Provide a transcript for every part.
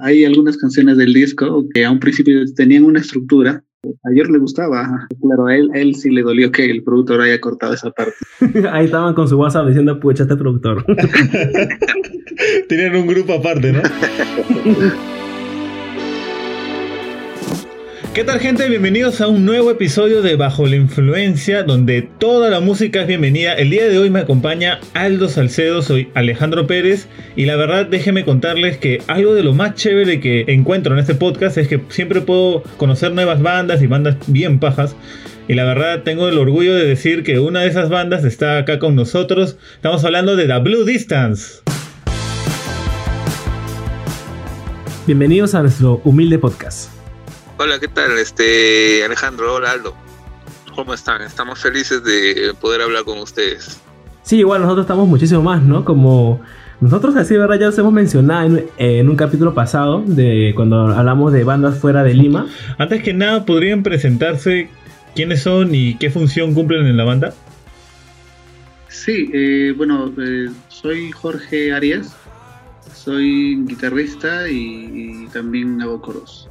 Hay algunas canciones del disco que a un principio tenían una estructura. A George le gustaba, claro, a él, él sí le dolió que el productor haya cortado esa parte. Ahí estaban con su WhatsApp diciendo, pucha, este productor. Tenían un grupo aparte, ¿no? ¿Qué tal gente? Bienvenidos a un nuevo episodio de Bajo la Influencia, donde toda la música es bienvenida. El día de hoy me acompaña Aldo Salcedo, soy Alejandro Pérez y la verdad déjenme contarles que algo de lo más chévere que encuentro en este podcast es que siempre puedo conocer nuevas bandas y bandas bien pajas. Y la verdad tengo el orgullo de decir que una de esas bandas está acá con nosotros. Estamos hablando de The Blue Distance. Bienvenidos a nuestro humilde podcast. Hola, ¿qué tal? Este Alejandro, hola Aldo. ¿Cómo están? Estamos felices de poder hablar con ustedes. Sí, igual nosotros estamos muchísimo más, ¿no? Como nosotros así, ¿verdad? Ya os hemos mencionado en, un capítulo pasado de cuando hablamos de bandas fuera de Lima. Antes que nada, ¿podrían presentarse quiénes son y qué función cumplen en la banda? Sí, eh, bueno, eh, soy Jorge Arias, soy guitarrista y, y también hago coros.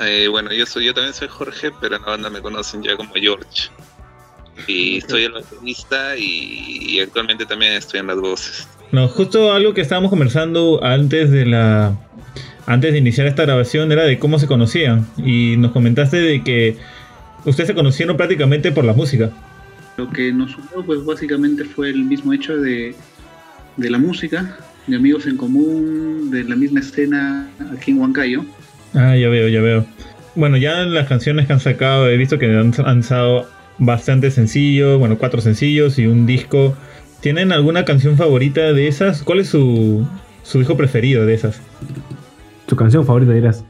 Eh, bueno, yo soy, yo también soy Jorge, pero en la banda me conocen ya como George. Y soy el baterista y, actualmente también estoy en las voces. No, justo algo que estábamos conversando antes de la antes de iniciar esta grabación era de cómo se conocían y nos comentaste de que ustedes se conocieron prácticamente por la música. Lo que nos unió pues básicamente fue el mismo hecho de, de la música, de amigos en común, de la misma escena aquí en Huancayo Ah, ya veo, ya veo. Bueno, ya las canciones que han sacado, he visto que han lanzado bastante sencillos, bueno, cuatro sencillos y un disco. ¿Tienen alguna canción favorita de esas? ¿Cuál es su, su disco preferido de esas? ¿Tu canción favorita dirás?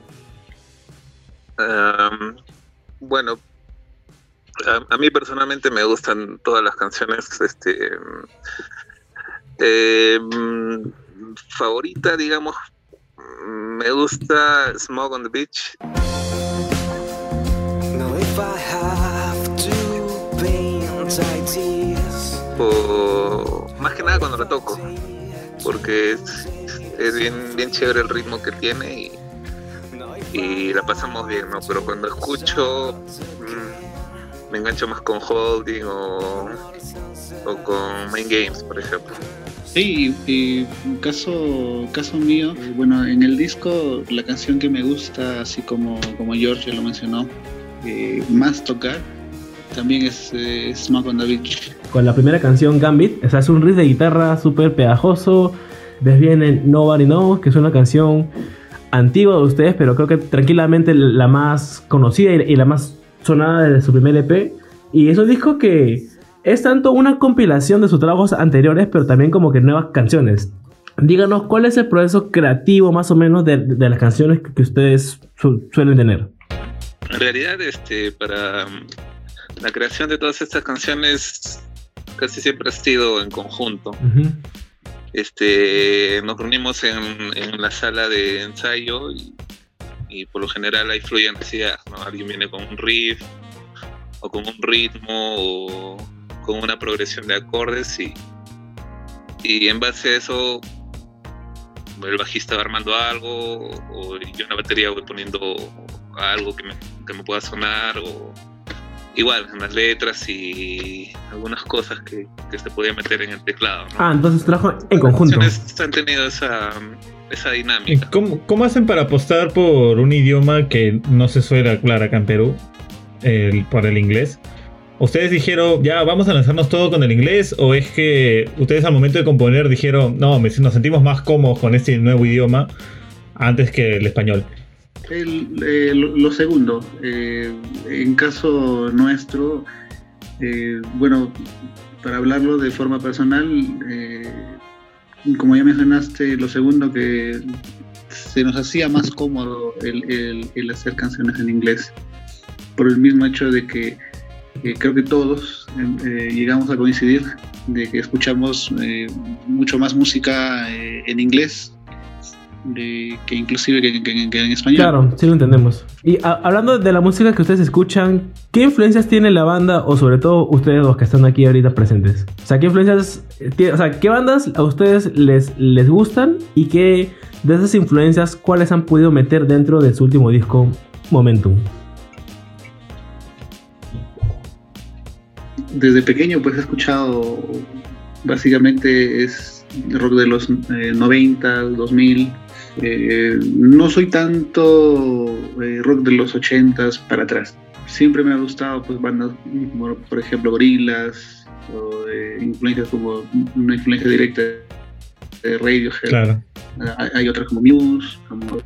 bueno, a, mí personalmente me gustan todas las canciones. Este, eh, favorita, digamos, me gusta Smoke on the Beach. O, más que nada cuando la toco, porque es, bien, bien chévere el ritmo que tiene y, y la pasamos bien, ¿no? Pero cuando escucho mm, me engancho más con Holding o, o con Main Games, por ejemplo. Sí, y caso, caso mío, bueno, en el disco la canción que me gusta, así como, como George lo mencionó, eh, más tocar, también es eh, Smoke on the Beach. Con la primera canción Gambit, o es un riff de guitarra súper pegajoso, en Nobody Knows, que es una canción antigua de ustedes, pero creo que tranquilamente la más conocida y la más sonada de su primer EP. Y es un disco que es tanto una compilación de sus trabajos anteriores, pero también como que nuevas canciones. Díganos, ¿cuál es el proceso creativo más o menos de, las canciones que, ustedes suelen tener? En realidad, este, para um, la creación de todas estas canciones casi siempre ha sido en conjunto. Este, nos reunimos en, la sala de ensayo y, por lo general ahí fluyen ideas, Alguien viene con un riff o con un ritmo o con una progresión de acordes y, y en base a eso el bajista va armando algo o yo en la batería voy poniendo algo que me, que me pueda sonar o igual en las letras y algunas cosas que, que se podía meter en el teclado. Ah, entonces trabajo en conjunto. Han tenido esa, esa dinámica. ¿Cómo, ¿Cómo, hacen para apostar por un idioma que no se suele hablar acá en Perú, el, por el inglés? ¿Ustedes dijeron, ya vamos a lanzarnos todo con el inglés? ¿O es que ustedes al momento de componer dijeron, no, nos sentimos más cómodos con este nuevo idioma antes que el español? Eh, lo, segundo, eh, en caso nuestro, eh, bueno, para hablarlo de forma personal, como ya mencionaste, lo segundo que se nos hacía más cómodo el hacer canciones en inglés, por el mismo hecho de que creo que todos eh, llegamos a coincidir de que escuchamos eh, mucho más música eh, en inglés que inclusive que, en español. Claro, sí lo entendemos. Y hablando de la música que ustedes escuchan, ¿qué influencias tiene la banda o sobre todo ustedes los que están aquí ahorita presentes? O sea, ¿qué influencias, o sea, qué bandas a ustedes les, les gustan y qué de esas influencias cuáles han podido meter dentro de su último disco Momentum? Desde pequeño pues he escuchado básicamente es rock de los 90, eh, 2000 eh, no soy tanto eh, rock de los 80s para atrás. Siempre me ha gustado pues bandas como por ejemplo Gorillaz o influencias como una influencia directa de Radiohead. Claro. Hay, otras como Muse, como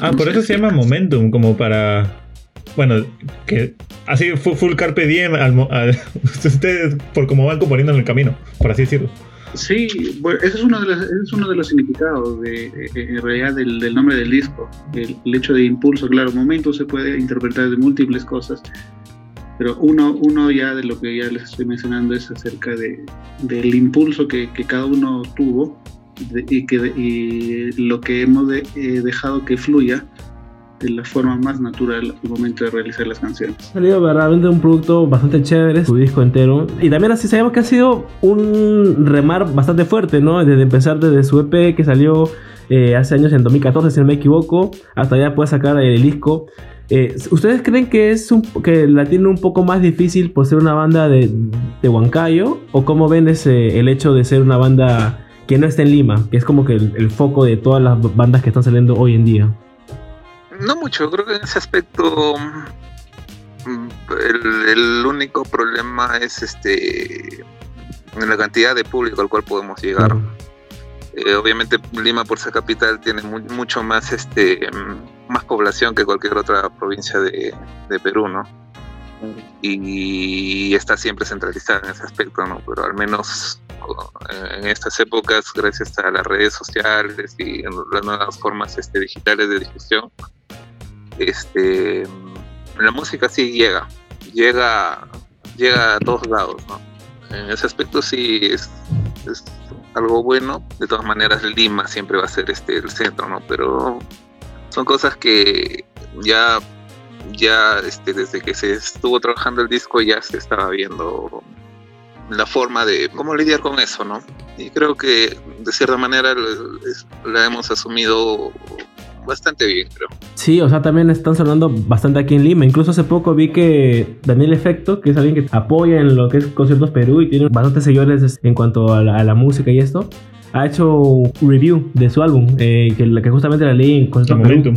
Ah, por eso se llama Momentum, como para bueno, que así full, carpe diem ustedes por cómo van componiendo en el camino, por así decirlo. Sí, bueno, ese es uno de los, es uno de los significados de, eh, en realidad del, nombre del disco, el, hecho de impulso, claro, momento se puede interpretar de múltiples cosas, pero uno, uno ya de lo que ya les estoy mencionando es acerca de, del impulso que, cada uno tuvo y, que, lo que hemos eh, dejado que fluya de la forma más natural al momento de realizar las canciones. Ha salido verdaderamente un producto bastante chévere, su disco entero. Y también así sabemos que ha sido un remar bastante fuerte, ¿no? Desde empezar desde su EP que salió eh, hace años en 2014, si no me equivoco, hasta ya puede sacar el disco. Eh, ¿Ustedes creen que es un, que la tiene un poco más difícil por ser una banda de, Huancayo? ¿O cómo ven ese, el hecho de ser una banda que no está en Lima, que es como que el foco de todas las bandas que están saliendo hoy en día? No mucho, creo que en ese aspecto mm, el, único problema es este en la cantidad de público al cual podemos llegar. Eh, obviamente Lima por ser capital tiene mucho más este mm, más población que cualquier otra provincia de, Perú, ¿no? Y, está siempre centralizada en ese aspecto, ¿no? Pero al menos en estas épocas, gracias a las redes sociales y las nuevas formas este, digitales de difusión, este, la música sí llega, llega, llega a todos lados, ¿no? En ese aspecto sí es, algo bueno. De todas maneras, Lima siempre va a ser este el centro, ¿no? Pero son cosas que ya, ya este, desde que se estuvo trabajando el disco ya se estaba viendo la forma de cómo lidiar con eso, ¿no? Y creo que de cierta manera la hemos asumido bastante bien, creo. Sí, o sea, también están sonando bastante aquí en Lima. Incluso hace poco vi que Daniel Efecto, que es alguien que apoya en lo que es Conciertos Perú y tiene bastantes seguidores en cuanto a la, música y esto, ha hecho un review de su álbum, eh, que, que, justamente la leí en Conciertos Perú.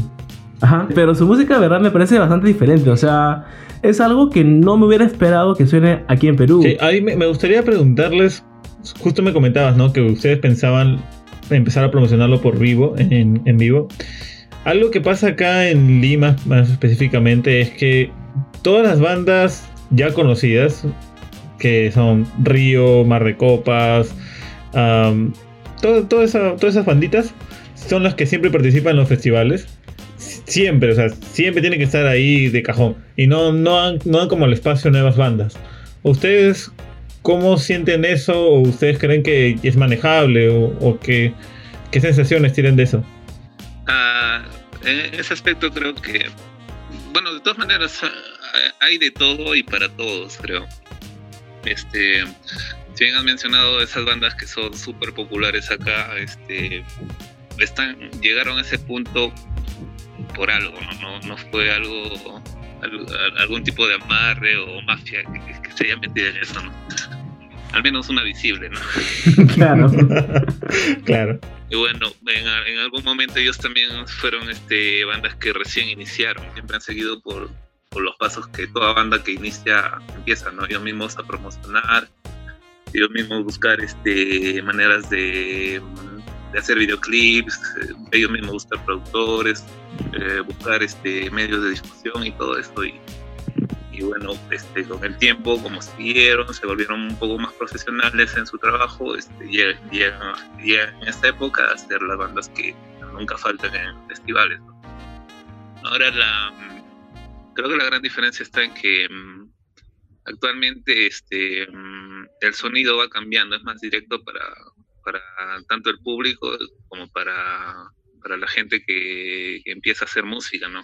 Ajá, pero su música, de verdad, me parece bastante diferente. O sea, es algo que no me hubiera esperado que suene aquí en Perú. Sí, ahí me, gustaría preguntarles, justo me comentabas, ¿no? Que ustedes pensaban empezar a promocionarlo por vivo, en, en vivo. Algo que pasa acá en Lima más específicamente es que todas las bandas ya conocidas, que son Río, Mar de Copas, todas esas banditas, son las que siempre participan en los festivales. Siempre, o sea, siempre tienen que estar ahí de cajón. Y no, no, no dan como el espacio nuevas bandas. ¿Ustedes cómo sienten eso? ¿O ustedes creen que es manejable? ¿O, qué, qué sensaciones tienen de eso? Ah, en ese aspecto creo que, bueno, de todas maneras hay de todo y para todos, creo. Este, si bien has mencionado esas bandas que son súper populares acá, este, están, llegaron a ese punto por algo, no, no, fue algo, algún tipo de amarre o mafia que, que se haya metido en eso, ¿no? al menos una visible, ¿no? claro. claro. Y bueno, en, algún momento ellos también fueron este, bandas que recién iniciaron, siempre han seguido por, los pasos que toda banda que inicia empieza, ¿no? Ellos mismos a promocionar, ellos mismos buscar este, maneras de, hacer videoclips, eh, ellos mismos buscar productores, eh, buscar este, medios de difusión y todo esto. Y, bueno, este, con el tiempo, como siguieron, se volvieron un poco más profesionales en su trabajo, este, llegan, en esta época a ser las bandas que nunca faltan en festivales. Ahora, la, creo que la gran diferencia está en que mm, actualmente este, mm, el sonido va cambiando, es más directo para, para tanto el público como para, para la gente que, empieza a hacer música, ¿no?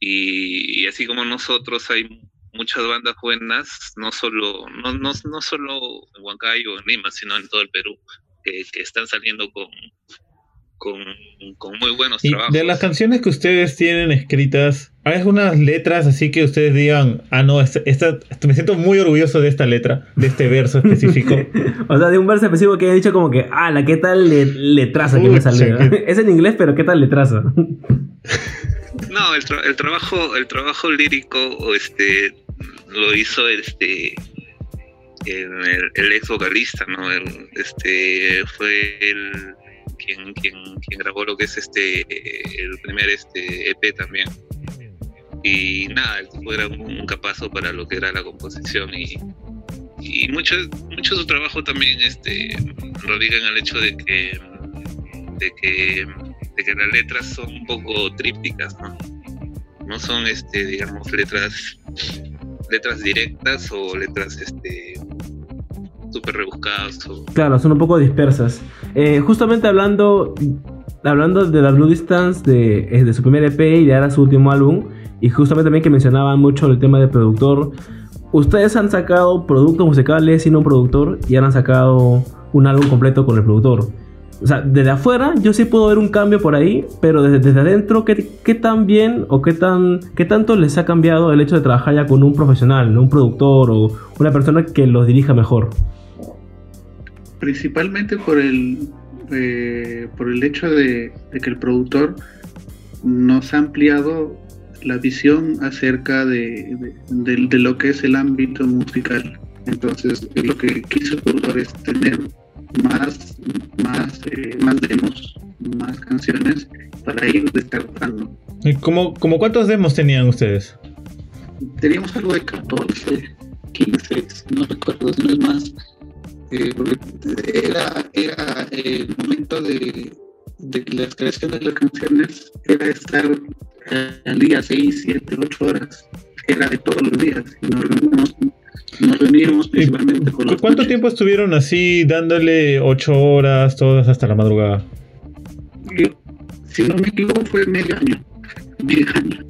Y, así como nosotros hay muchas bandas buenas, no solo, no, no, no solo en Huancayo en Lima, sino en todo el Perú, que están saliendo con, con, muy buenos y De las canciones que ustedes tienen escritas, ¿hay algunas letras así que ustedes digan, ah, no, esta, me siento muy orgulloso de esta letra, de este verso específico? o sea, de un verso específico que he dicho como que, ah, la qué tal le, letraza que me salió. es en inglés, pero qué tal letraza. no, el, el, trabajo, el trabajo lírico, este, lo hizo este el, ex vocalista, ¿no? este fue el quien, quien, grabó lo que es este el primer este EP también. Y nada, el tipo era un, capazo para lo que era la composición y, y mucho, mucho su trabajo también este, radica en el hecho de que, de que, de que las letras son un poco trípticas, ¿no? No son, este, digamos, letras, letras directas o letras este, súper rebuscadas. Claro, son un poco dispersas. Eh, justamente hablando, hablando de la Blue Distance, de, eh, de su primer EP y de ahora su último álbum, y justamente también que mencionaban mucho el tema de productor, ustedes han sacado productos musicales sin un productor y han sacado un álbum completo con el productor. O sea, desde afuera yo sí puedo ver un cambio por ahí, pero desde, desde adentro, ¿qué, ¿qué, tan bien o qué, tan, qué tanto les ha cambiado el hecho de trabajar ya con un profesional, un productor o una persona que los dirija mejor? Principalmente por el, eh, por el hecho de, que el productor nos ha ampliado la visión acerca de, lo que es el ámbito musical. Entonces, lo que quiso el productor es tener más, más, eh, más demos, más canciones para ir descartando. ¿Y cómo, como cuántos demos tenían ustedes? Teníamos algo de 14, 15, no recuerdo, si no es más eh, era, era el momento de, de que las creaciones de las canciones era estar al día 6, 7, 8 horas. Era de todos los días. Nos reuníamos, nos reuníamos principalmente con los ¿Cuánto tiempo estuvieron así dándole 8 horas, todas hasta la madrugada? si no me equivoco, fue medio año. Medio año.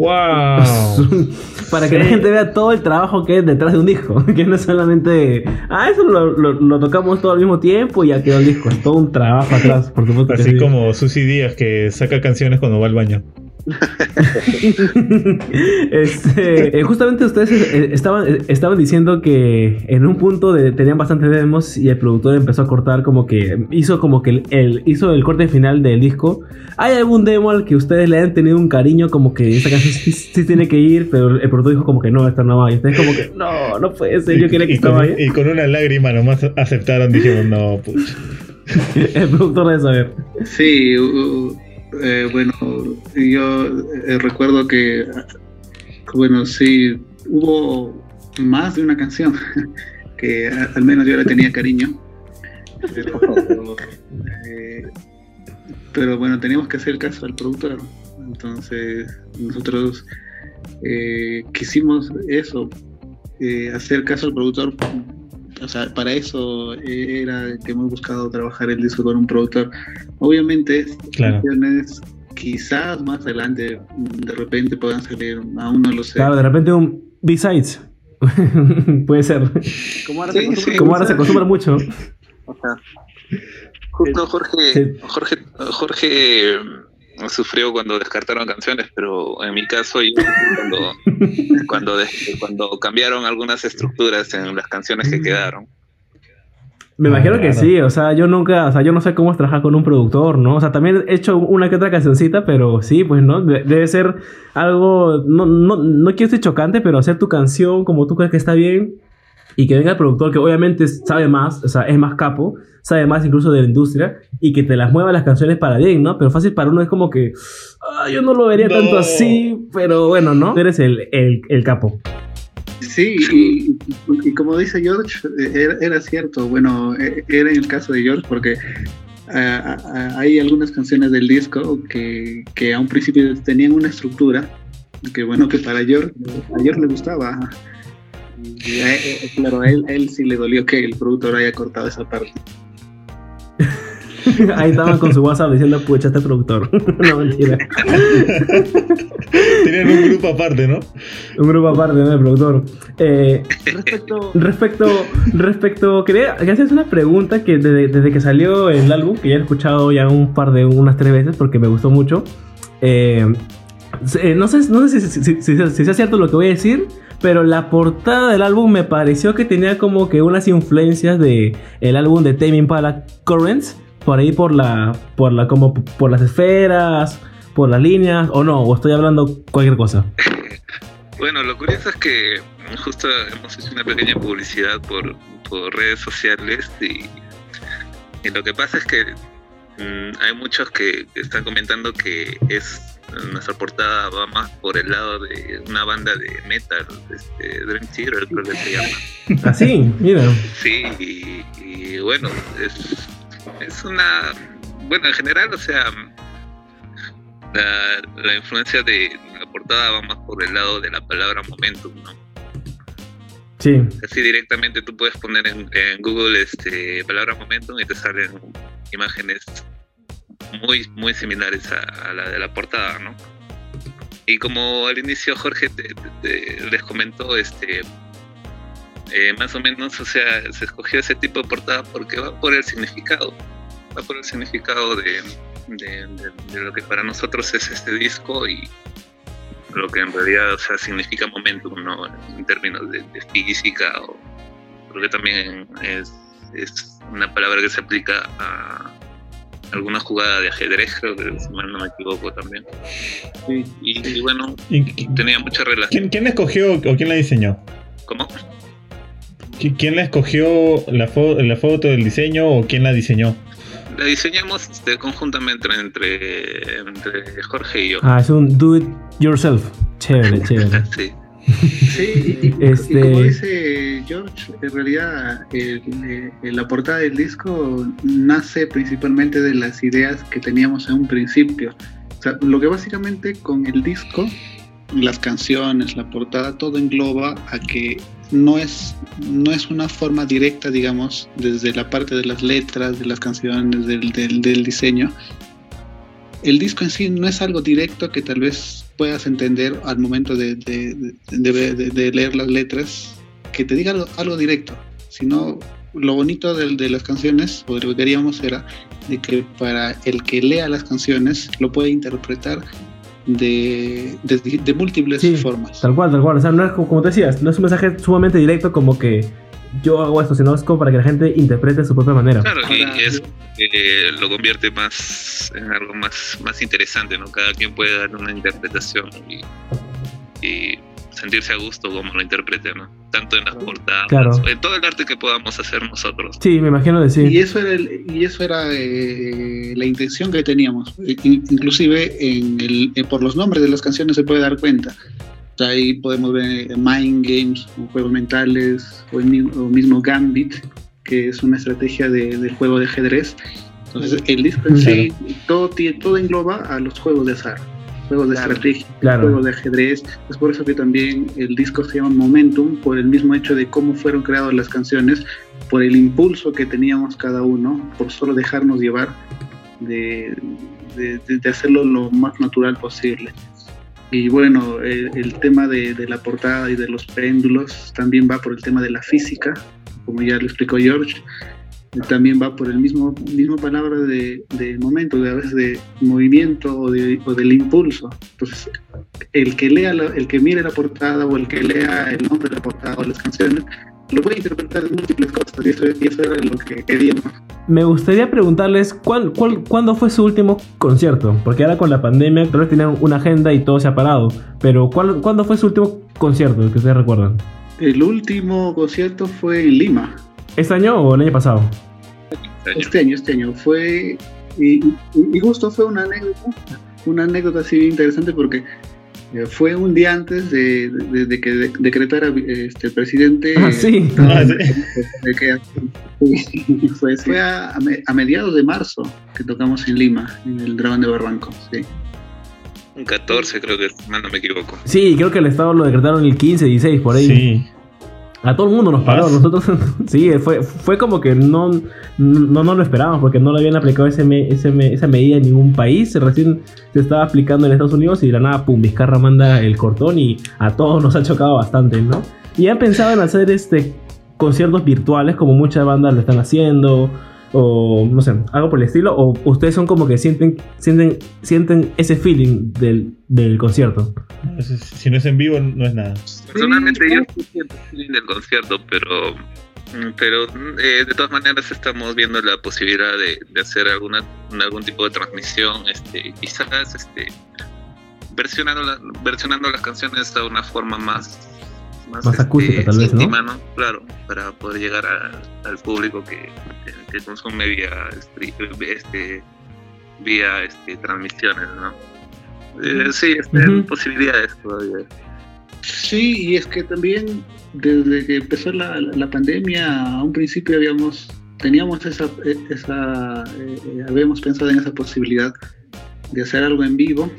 ¡Wow! Para que la gente vea todo el trabajo que es detrás de un disco. Que no es solamente. Ah, eso lo, tocamos todo al mismo tiempo y ya quedó el disco. Es todo un trabajo atrás, por supuesto. Así como Susy Díaz que saca canciones cuando va al baño. este, eh, justamente ustedes eh, estaban, eh, estaban diciendo que en un punto de, tenían bastantes demos y el productor empezó a cortar como que hizo como que el, hizo el corte final del disco. ¿Hay algún demo al que ustedes le han tenido un cariño como que esta canción sí, tiene que ir, pero el productor dijo como que no, esta no va? Y ustedes como que no, no puede ser, yo quería que estaba ahí. Y con una lágrima nomás aceptaron, dijimos no, pucha. el productor debe saber. Sí, eh, bueno, yo eh, recuerdo que, bueno, sí, hubo más de una canción que al menos yo le tenía cariño. Eh, pero, bueno, teníamos que hacer caso al productor. Entonces, nosotros quisimos eso, hacer caso al productor o sea, para eso era que hemos buscado trabajar el disco con un productor. Obviamente, canciones quizás más adelante de repente puedan salir, aún no lo sé. Claro, de repente un B-Sides. Puede ser. Como ahora, se, Como ahora se acostumbra mucho. O sea, justo Jorge, Jorge, Jorge sufrió cuando descartaron canciones, pero en mi caso cuando, cuando, cuando cambiaron algunas estructuras en las canciones que quedaron. Me imagino que sí, o sea, yo nunca, o sea, yo no sé cómo es trabajar con un productor, ¿no? O sea, también he hecho una que otra cancioncita, pero sí, pues, ¿no? Debe ser algo, no, no, no quiero ser chocante, pero hacer tu canción como tú crees que está bien y que venga el productor que obviamente sabe más, o sea, es más capo, sabe más incluso de la industria y que te las mueva las canciones para bien, ¿no? Pero fácil para uno es como que, ah, yo no lo vería tanto así, pero bueno, ¿no? Eres el, el, el capo. Sí, y, y, como dice George, era, era, cierto, bueno, e, era en el caso de George porque hay algunas canciones del disco que, que a un principio tenían una estructura que bueno, que para George, a George le gustaba. Eh, claro, a él, él sí le dolió que el productor haya cortado esa parte. Ahí estaban con su WhatsApp diciendo, pucha, este productor. no, mentira. Tenían un grupo aparte, ¿no? Un grupo aparte, ¿no? El productor. Eh, respecto, respecto, respecto, quería hacer una pregunta que desde, desde, que salió el álbum, que ya he escuchado ya un par de, unas tres veces porque me gustó mucho. Eh, no sé, no sé si, si, si, si, sea cierto lo que voy a decir, pero la portada del álbum me pareció que tenía como que unas influencias de el álbum de Tame Impala Currents, por ahí por la, por la, como por las esferas, por las líneas, o no, o estoy hablando cualquier cosa. Bueno, lo curioso es que justo hemos hecho una pequeña publicidad por, redes sociales y, lo que pasa es que mmm, hay muchos que están comentando que es nuestra portada va más por el lado de una banda de metal, este, Dream Theater creo que se llama. ¿Ah, sí? Mira. Sí, y, y, bueno, es, es una... Bueno, en general, o sea, la, la, influencia de la portada va más por el lado de la palabra momentum, ¿no? Sí. Así directamente tú puedes poner en, en Google este palabra momentum y te salen imágenes muy, muy similares a, la de la portada, ¿no? Y como al inicio Jorge te, les comentó, este, eh, más o menos, o sea, se escogió ese tipo de portada porque va por el significado, va por el significado de, lo que para nosotros es este disco y lo que en realidad, o sea, significa momentum, ¿no? En términos de, física, porque también es, es una palabra que se aplica a alguna jugada de ajedrez, creo que si mal no me equivoco también. Sí. Y, y, bueno, ¿Y, tenía mucha relación. ¿quién, ¿Quién, la escogió o quién la diseñó? ¿Cómo? ¿Quién la escogió la, fo la foto del diseño o quién la diseñó? La diseñamos este, conjuntamente entre, entre Jorge y yo. Ah, es un do it yourself. Chévere, chévere. sí. Sí, y, este... y, como dice George, en realidad el, el, la portada del disco nace principalmente de las ideas que teníamos en un principio. O sea, lo que básicamente con el disco, las canciones, la portada, todo engloba a que no es, no es una forma directa, digamos, desde la parte de las letras, de las canciones, del, del, del diseño. El disco en sí no es algo directo que tal vez puedas entender al momento de, de, de, de leer las letras, que te diga algo, algo directo, sino lo bonito de, las canciones, o de lo que queríamos era de que para el que lea las canciones lo puede interpretar de, de, de múltiples sí, formas. Tal cual, tal cual. O sea, no es como, como te decías, no es un mensaje sumamente directo como que yo hago esto, sino es como para que la gente interprete de su propia manera. Claro, y es, eh, lo convierte más en algo más, más interesante, ¿no? Cada quien puede dar una interpretación y, y sentirse a gusto como lo interprete, ¿no? Tanto en las portadas, claro. en todo el arte que podamos hacer nosotros. Sí, me imagino decir. Y eso era, el, y eso era eh, la intención que teníamos. Inclusive en el, eh, por los nombres de las canciones se puede dar cuenta. Ahí podemos ver Mind Games, juegos mentales, o, el, o mismo Gambit, que es una estrategia de, del juego de ajedrez. Entonces, el disco en sí, todo, todo engloba a los juegos de azar juegos de claro, estrategia, claro. juegos de ajedrez. Es por eso que también el disco se llama Momentum, por el mismo hecho de cómo fueron creadas las canciones, por el impulso que teníamos cada uno, por solo dejarnos llevar de, de, de hacerlo lo más natural posible. Y bueno, el, el tema de, de, la portada y de los péndulos también va por el tema de la física, como ya lo explicó George. También va por el mismo mismo palabra de, de momento, de a veces de movimiento o, de, o, del impulso. Entonces, el que lea, la, el que mire la portada o el que lea el nombre de la portada o las canciones, lo puede interpretar de múltiples cosas y eso, y eso era lo que queríamos. Me gustaría preguntarles ¿cuál, cuál, cuándo fue su último concierto, porque ahora con la pandemia tal vez tenían una agenda y todo se ha parado, pero ¿cuál, ¿cuándo fue su último concierto que ustedes recuerdan? El último concierto fue en Lima. ¿Este año o el año pasado? Este año, este año. Fue. Y, y justo fue una anécdota, una anécdota así interesante porque fue un día antes de, de, de que de, decretara este, el presidente. Ah, sí. Ah, sí. Que, fue, fue a, a, mediados de marzo que tocamos en Lima, en el Dragón de Barranco. Sí. Un 14, creo que, no me equivoco. Sí, creo que el Estado lo decretaron el 15, 16, por ahí. Sí. A todo el mundo nos paró. Nosotros, sí, fue, fue como que no, no, no lo esperábamos porque no le habían aplicado ese me- ese me- esa medida en ningún país. Recién se estaba aplicando en Estados Unidos y de la nada, pum, Vizcarra manda el cortón y a todos nos ha chocado bastante, ¿no? Y han pensado en hacer este conciertos virtuales como muchas bandas lo están haciendo o no sé, algo por el estilo o ustedes son como que sienten sienten sienten ese feeling del, del concierto. Si no es en vivo, no es nada. Personalmente yo sí siento el feeling del concierto, pero mm, pero eh, de todas maneras estamos viendo la posibilidad de, de hacer alguna algún tipo de transmisión, este quizás este versionando la- versionando las canciones de una forma más Más acústica, tal vez, ¿no? íntima, ¿no? Claro, para poder llegar a- al público que, que, que consume vía stri- este vía este transmisiones, ¿no? Eh, sí, están Ujú. posibilidades todavía. Sí, y es que también desde que empezó la, la- la pandemia, a un principio habíamos, teníamos esa, esa eh, eh, habíamos pensado en esa posibilidad de hacer algo en vivo,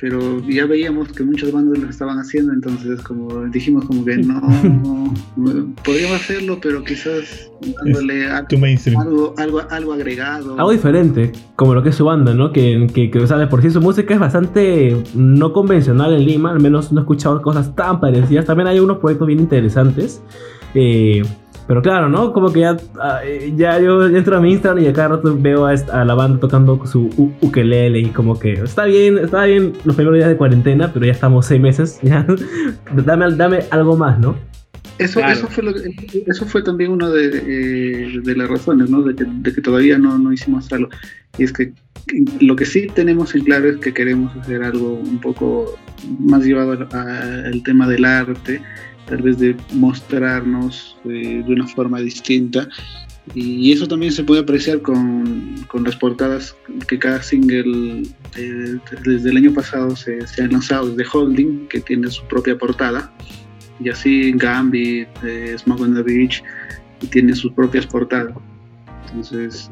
pero ya veíamos que muchas bandas lo estaban haciendo, entonces como dijimos como que no, no, no, podríamos hacerlo, pero quizás dándole algo, algo, algo agregado. Algo diferente, como lo que es su banda, ¿no? Que, que, que, o sea, de por sí su música es bastante no convencional en Lima, al menos no he escuchado cosas tan parecidas. También hay unos proyectos bien interesantes. eh, pero claro, ¿no? Como que ya, ah, ya yo entro a mi Instagram y a cada rato veo a, esta- a la banda tocando su ukelele y como que está bien, está bien los primeros días de cuarentena, pero ya estamos seis meses, ya dame, dame algo más, ¿no? Eso, Claro. eso, fue lo que- eso fue también una de, eh, de las razones, ¿no? De que, de que todavía no, no hicimos algo. Y es que lo que sí tenemos en claro es que queremos hacer algo un poco más llevado al tema del arte, tal vez de mostrarnos eh, de una forma distinta. Y eso también se puede apreciar con, con las portadas que cada single eh, desde el año pasado se, se ha lanzado, desde Holding, que tiene su propia portada y así Gambit, eh, Smoke on the Beach, y tiene sus propias portadas. Entonces,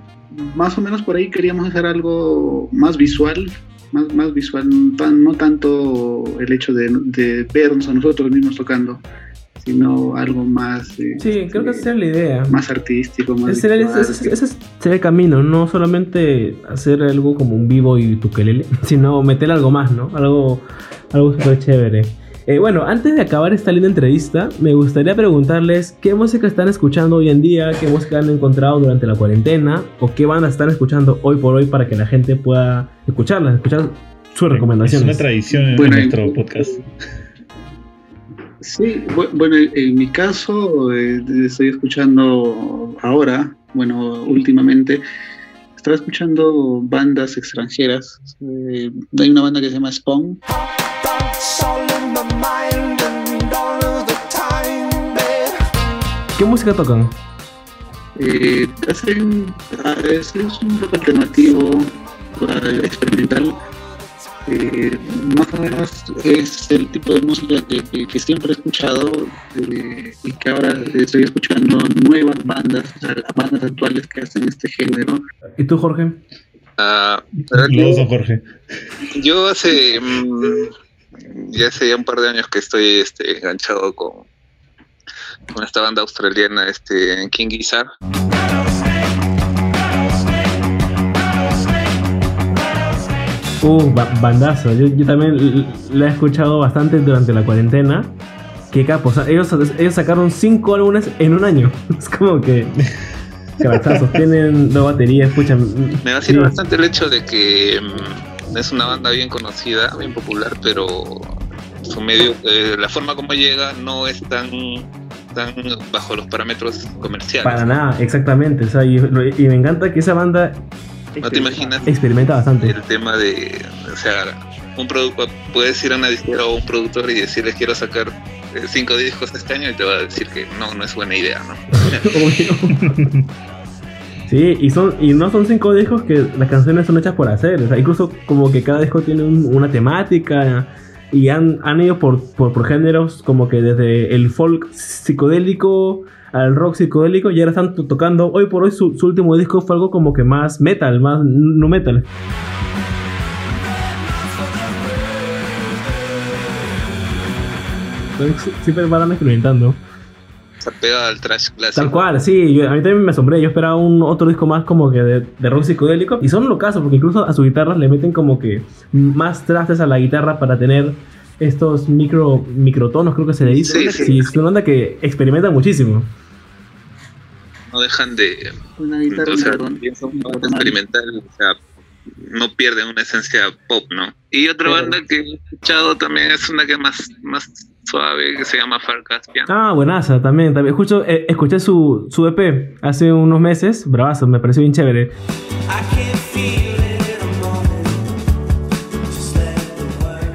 más o menos por ahí queríamos hacer algo más visual, más, más visual, no, tan- no tanto el hecho de, de vernos a nosotros mismos tocando, sino algo más, eh, Sí, creo que este, esa es la idea. más artístico, más Ese, era- visual, ese- ese- ese sería el camino, no solamente hacer algo como un vivo y tukelele, sino meter algo más, ¿no? Algo, algo súper chévere. Eh, bueno, antes de acabar esta linda entrevista, me gustaría preguntarles qué música están escuchando hoy en día, qué música han encontrado durante la cuarentena o qué bandas están escuchando hoy por hoy para que la gente pueda escucharlas, escuchar sus Es recomendaciones. una tradición en Bueno, nuestro podcast. Sí, bu- bueno, en mi caso eh, estoy escuchando ahora, bueno, últimamente, estaba escuchando bandas extranjeras. Eh, hay una banda que se llama Spawn, ¿Qué música tocan? eh, hacen, ah, es, es un rock alternativo, ah, experimental. Eh, más o menos es el tipo de música que, que- que siempre he escuchado eh, y que ahora estoy escuchando nuevas bandas, o sea, bandas actuales que hacen este género. ¿Y tú, Jorge? Ah, Los dos son Jorge. Yo hace mm, ya hace ya un par de años que estoy este, enganchado con, con esta banda australiana, este King Gizzard. Uh, ba- bandazo. Yo, yo también la he escuchado bastante durante la cuarentena. Qué capo. O sea, ellos, ellos sacaron cinco álbumes en un año. Es como que. Cabezazos. Tienen dos baterías, escuchan. Me vacila bastante el hecho de que mm, es una banda bien conocida, bien popular, pero su medio, eh, la forma como llega no es tan, tan bajo los parámetros comerciales. Para nada, exactamente. O sea, y, y me encanta que esa banda No te imaginas experimenta bastante. el tema de, o sea, un producto, puedes ir a una disquera o un productor y decirle quiero sacar eh, cinco discos este año y te va a decir que no, no es buena idea, ¿no? Sí, y son y no son cinco discos que las canciones son hechas por hacer. O sea, incluso como que cada disco tiene un- una temática y han, han ido por, por, por géneros como que desde el folk psicodélico al rock psicodélico y ahora están to- tocando. Hoy por hoy su, su último disco fue algo como que más metal, más no metal. Entonces, Siempre van experimentando. Se pega al trash clásico. Tal cual, sí, a mí también me asombré. Yo esperaba un otro disco más como que de, de rock psicodélico. Y son lo caso, porque incluso a su guitarra le meten como que más trastes a la guitarra para tener estos micro microtonos, creo que se le dice. Sí, sí. es una onda que experimenta muchísimo. No dejan de. Una guitarra experimental, o sea, no pierden una esencia pop, ¿no? Y otra banda que he escuchado también es una que es más, más suave, que se llama Far Caspian. Ah, buenaza, también. también. Escucho, eh, escuché su, su EP hace unos meses, bravazo, me pareció bien chévere.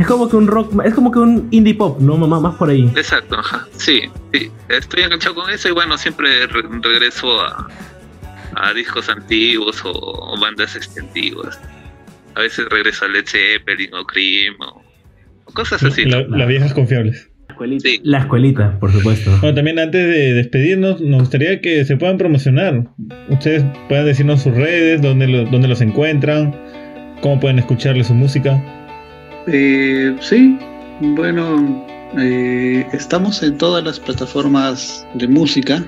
Es como que un rock, es como que un indie pop, ¿no? Más, más por ahí. Exacto, ajá. Sí, sí. Estoy enganchado con eso y bueno, siempre regreso a, a discos antiguos o, bandas antiguas. A veces regreso a Led Zeppelin o Cream o, cosas así. las viejas confiables. La escuelita, por supuesto. Bueno, también antes de despedirnos, nos gustaría que se puedan promocionar. Ustedes puedan decirnos sus redes, dónde, dónde los encuentran, cómo pueden escucharle su música. Eh, sí, bueno, eh, estamos en todas las plataformas de música.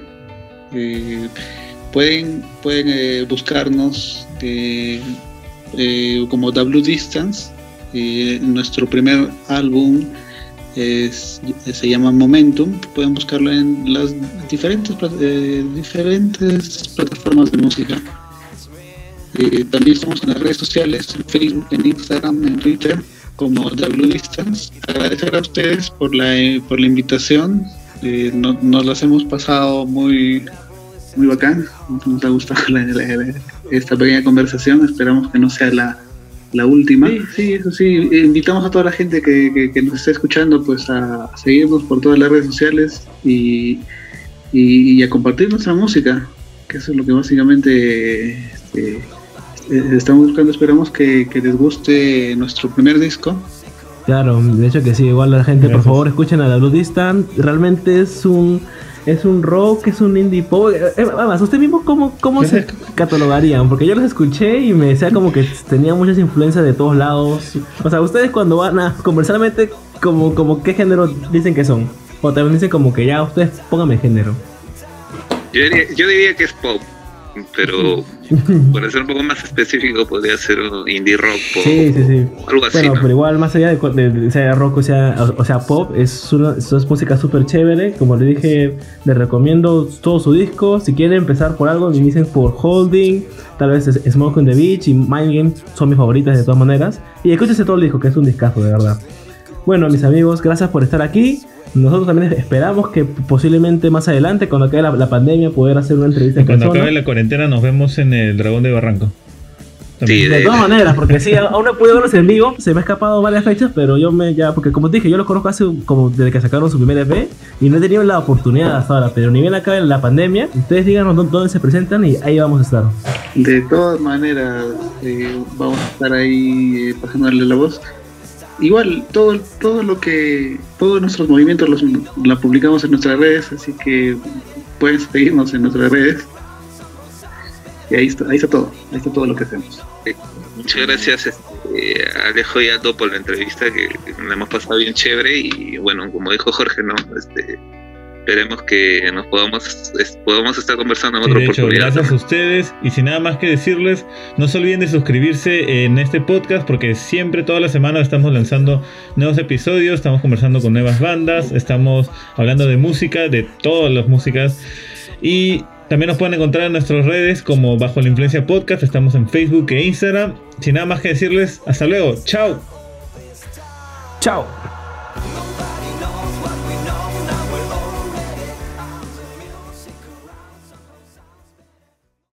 Eh, pueden pueden eh, buscarnos como W Distance. nuestro primer álbum se llama Momentum. Pueden buscarlo en las diferentes plataformas de música. también estamos en las redes sociales, en Facebook, en Instagram, en Twitter como Distance. Agradecer a ustedes por la, por la invitación. Eh, nos las hemos pasado muy, muy bacán. Nos ha gustado esta pequeña conversación. Esperamos que no sea la, la última. Sí, sí, eso sí. Invitamos a toda la gente que, que, nos está escuchando pues a seguirnos por todas las redes sociales y, y, a compartir nuestra música, que eso es lo que básicamente este, eh, estamos buscando, esperamos que, les guste nuestro primer disco. Claro, de hecho que sí, igual la gente, por favor, escuchen a la Blue Distant. Realmente es un es un rock, es un indie pop. Eh, eh, además, ¿usted mismo cómo, cómo se catalogarían? Porque yo los escuché y me decía como que tenía muchas influencias de todos lados. O sea, ustedes cuando van a comercialmente, como, como qué género dicen que son. O también dicen como que ya ustedes pónganme género. Yo diría, yo diría que es pop pero para ser un poco más específico podría ser indie rock o algo así. Bueno, pero igual más allá de, sea rock o sea, o, sea pop, es, una, es música súper chévere. Como le dije, les recomiendo todo su disco. Si quieren empezar por algo, dicen por Holding, tal vez Smoke on the Beach y Mind Game son mis favoritas de todas maneras. Y escúchese todo el disco, que es un discazo de verdad. Bueno, mis amigos, gracias por estar aquí. Nosotros también esperamos que posiblemente más adelante, cuando acabe la, pandemia, poder hacer una entrevista. En cuando acabe la cuarentena, nos vemos en el Dragón de Barranco. de, todas maneras, porque sí, aún no he podido verlos en vivo, se me ha escapado varias fechas, pero yo me ya, porque como te dije, yo los conozco hace como desde que sacaron su primer EP y no he tenido la oportunidad hasta ahora, pero ni bien acabe la pandemia, ustedes díganos dónde, se presentan y ahí vamos a estar. De todas maneras, eh, vamos a estar ahí eh, pasándole la voz igual todo todo lo que todos nuestros movimientos los la publicamos en nuestras redes así que pueden seguirnos en nuestras redes. Y ahí está ahí está todo ahí está todo lo que hacemos. Muchas gracias este, Alejo y por la entrevista que, que la hemos pasado bien chévere y bueno como dijo Jorge no este esperemos que nos podamos, podamos estar conversando en otra oportunidad. Gracias a ustedes y sin nada más que decirles, no se olviden de suscribirse en este podcast porque siempre, toda la semana estamos lanzando nuevos episodios, estamos conversando con nuevas bandas, estamos hablando de música, de todas las músicas y también nos pueden encontrar en nuestras redes como Bajo la Influencia Podcast, estamos en Facebook e Instagram. Sin nada más que decirles, hasta luego, chao. Chao.